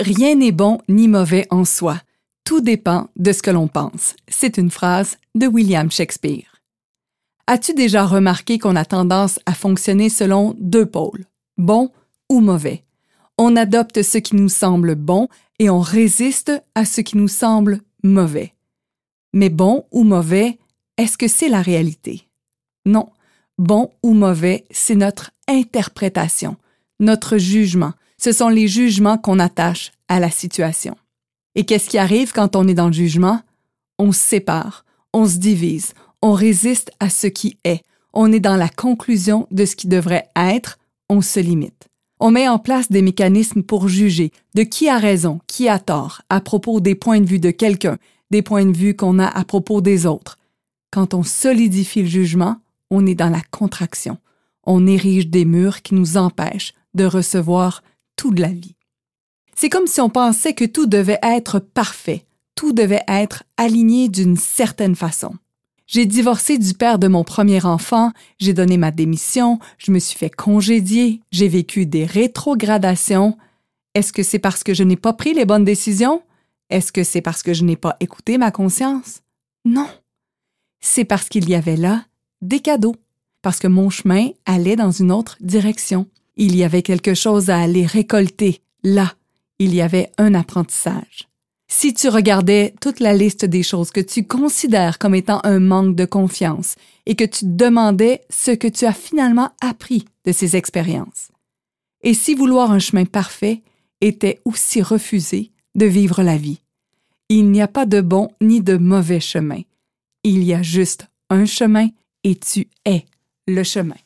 Rien n'est bon ni mauvais en soi. Tout dépend de ce que l'on pense. C'est une phrase de William Shakespeare. As-tu déjà remarqué qu'on a tendance à fonctionner selon deux pôles, bon ou mauvais? On adopte ce qui nous semble bon et on résiste à ce qui nous semble mauvais. Mais bon ou mauvais, est-ce que c'est la réalité? Non. Bon ou mauvais, c'est notre interprétation, notre jugement. Ce sont les jugements qu'on attache à la situation. Et qu'est-ce qui arrive quand on est dans le jugement? On se sépare, on se divise, on résiste à ce qui est, on est dans la conclusion de ce qui devrait être, on se limite. On met en place des mécanismes pour juger de qui a raison, qui a tort, à propos des points de vue de quelqu'un, des points de vue qu'on a à propos des autres. Quand on solidifie le jugement, on est dans la contraction. On érige des murs qui nous empêchent de recevoir tout de la vie. C'est comme si on pensait que tout devait être parfait, tout devait être aligné d'une certaine façon. J'ai divorcé du père de mon premier enfant, j'ai donné ma démission, je me suis fait congédier, j'ai vécu des rétrogradations. Est-ce que c'est parce que je n'ai pas pris les bonnes décisions? Est-ce que c'est parce que je n'ai pas écouté ma conscience? Non. C'est parce qu'il y avait là des cadeaux, parce que mon chemin allait dans une autre direction. Il y avait quelque chose à aller récolter. Là, il y avait un apprentissage. Si tu regardais toute la liste des choses que tu considères comme étant un manque de confiance et que tu demandais ce que tu as finalement appris de ces expériences. Et si vouloir un chemin parfait était aussi refuser de vivre la vie. Il n'y a pas de bon ni de mauvais chemin. Il y a juste un chemin et tu es le chemin.